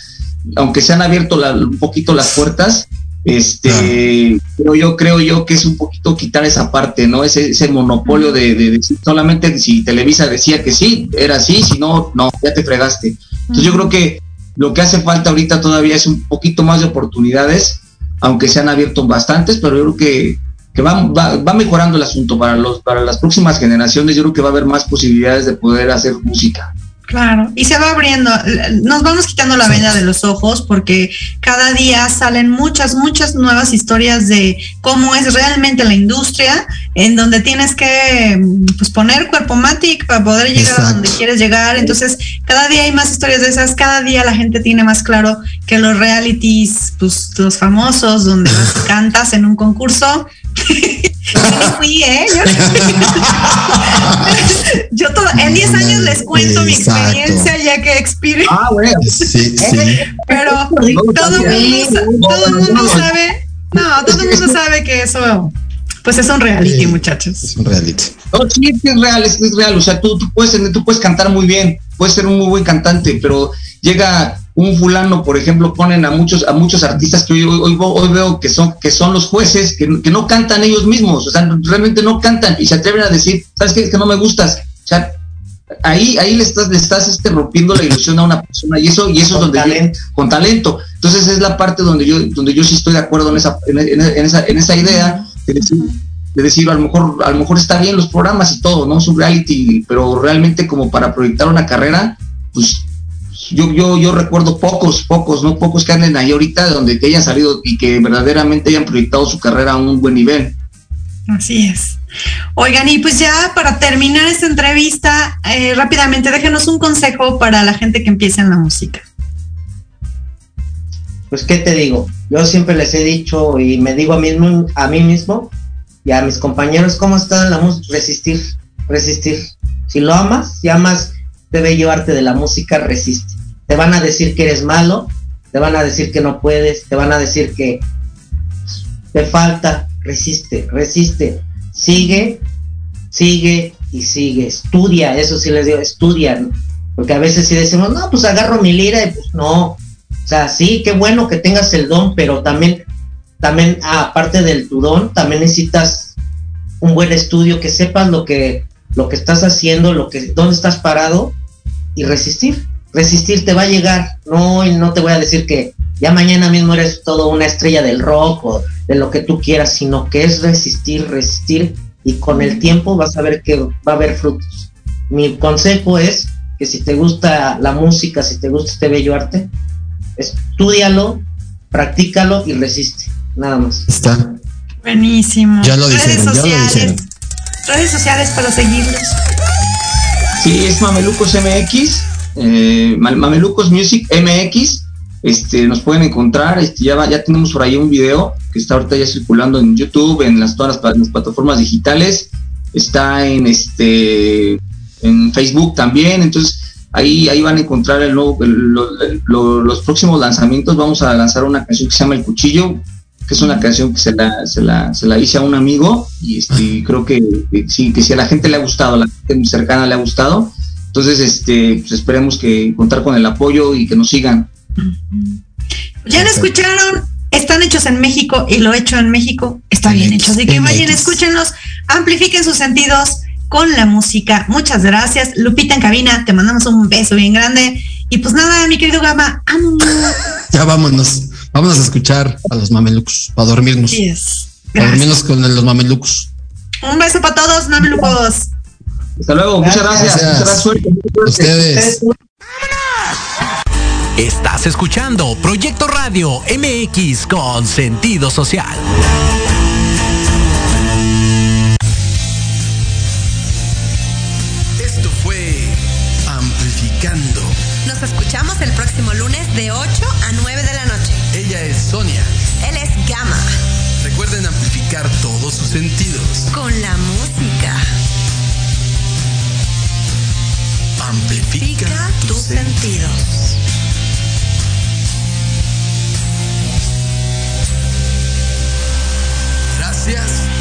aunque se han abierto la- un poquito las puertas, este, pero yo creo yo que es un poquito quitar esa parte, ¿no? Ese, ese monopolio de, de decir solamente si Televisa decía que sí, era así, si no, no, ya te fregaste. Entonces yo creo que lo que hace falta ahorita todavía es un poquito más de oportunidades, aunque se han abierto bastantes, pero yo creo que que va, va, va mejorando el asunto para los para las próximas generaciones. Yo creo que va a haber más posibilidades de poder hacer música. Claro, y se va abriendo, nos vamos quitando la venda de los ojos porque cada día salen muchas, muchas nuevas historias de cómo es realmente la industria, en donde tienes que pues, poner cuerpo matic para poder llegar a donde quieres llegar. Entonces, cada día hay más historias de esas, cada día la gente tiene más claro que los realities, pues los famosos, donde (laughs) cantas en un concurso, (laughs) yo ni fui, ¿eh? Yo, (laughs) yo todo, en 10 años les cuento mi Exacto. experiencia ya que expiré. Ah, bueno. (laughs) Sí, sí. Pero todo el mundo, sa- todo el mundo sabe, no, todo el mundo sabe que eso, pues es un reality, Sí. muchachos. Es un reality. No, sí, es real, es, es real. O sea, tú, tú, puedes, tú puedes cantar muy bien, puedes ser un muy buen cantante, pero llega un fulano, por ejemplo, ponen a muchos, a muchos artistas que hoy, hoy, hoy veo que son, que son los jueces, que, que no cantan ellos mismos, o sea, realmente no cantan y se atreven a decir, ¿sabes qué? Es que no me gustas. O sea, ahí, ahí le estás, le estás este, rompiendo la ilusión a una persona y eso, y eso Con es donde yo- talento. con talento. Entonces es la parte donde yo, donde yo sí estoy de acuerdo en esa, en, en- en esa, en esa idea de decir, de decir, a lo mejor, a lo mejor está bien los programas y todo, ¿no? Es un reality, pero realmente como para proyectar una carrera, pues yo, yo, yo recuerdo pocos, pocos, no pocos que anden ahí ahorita donde que hayan salido y que verdaderamente hayan proyectado su carrera a un buen nivel. Así es. Oigan, y pues ya para terminar esta entrevista, eh, rápidamente déjenos un consejo para la gente que empieza en la música. Pues, ¿qué te digo? Yo siempre les he dicho y me digo a mí, mismo- a mí mismo y a mis compañeros, ¿cómo está la música? Resistir, resistir. Si lo amas, si amas, debe llevarte de la música, resiste. Te van a decir que eres malo, te van a decir que no puedes, te van a decir que te falta, resiste, resiste, sigue, sigue y sigue, estudia, eso sí les digo, estudia, ¿no? porque a veces si decimos, no, pues agarro mi lira y pues no, o sea, sí, qué bueno que tengas el don, pero también, también, ah, aparte del tu don, también necesitas un buen estudio, que sepas lo que, lo que estás haciendo, lo que, dónde estás parado y resistir. Resistir te va a llegar, no, y no te voy a decir que ya mañana mismo eres todo una estrella del rock o de lo que tú quieras, sino que es resistir, resistir y con el tiempo vas a ver que va a haber frutos. Mi consejo es que si te gusta la música, si te gusta este bello arte, estudialo, practícalo y resiste, nada más. Está. Buenísimo. Ya lo redes dijeron, ya lo sociales, dijeron. redes sociales para seguirlos. Sí, es Mamelucos MX, eh, Ma- Mamelucos Music MX. Este, nos pueden encontrar, este, ya, ya tenemos por ahí un video que está ahorita ya circulando en YouTube, en las, todas las, pla- las plataformas digitales, está en este en Facebook también, entonces ahí, ahí van a encontrar el nuevo, los próximos lanzamientos, vamos a lanzar una canción que se llama El Cuchillo, que es una canción que se la, se la, hice a un amigo y este, creo que, sí, que si a la gente le ha gustado, a la gente cercana le ha gustado, entonces este, pues esperemos que contar con el apoyo y que nos sigan. Ya lo escucharon, están hechos en México y lo hecho en México está bien hecho. Así que vayan, escúchenlos, amplifiquen sus sentidos con la música. Muchas gracias. Lupita en cabina, te mandamos un beso bien grande. Y pues nada, mi querido Gama, vámonos. (laughs) Ya vámonos. Vámonos a escuchar a los mamelucos, para dormirnos. Así es. Para Gracias. dormirnos con los mamelucos. Un beso para todos, mamelucos. Hasta luego, muchas gracias, Gracias. muchas gracias, suerte, mucha suerte. Ustedes. Estás escuchando Proyecto Radio MX con sentido social. Esto fue Amplificando. Nos escuchamos el próximo lunes de 8 a 9 de la noche. Ella es Sonia. Él es Gama. Recuerden amplificar todos sus sentidos. Con la música. Amplifica Pica tus tus sentidos. sentidos. Gracias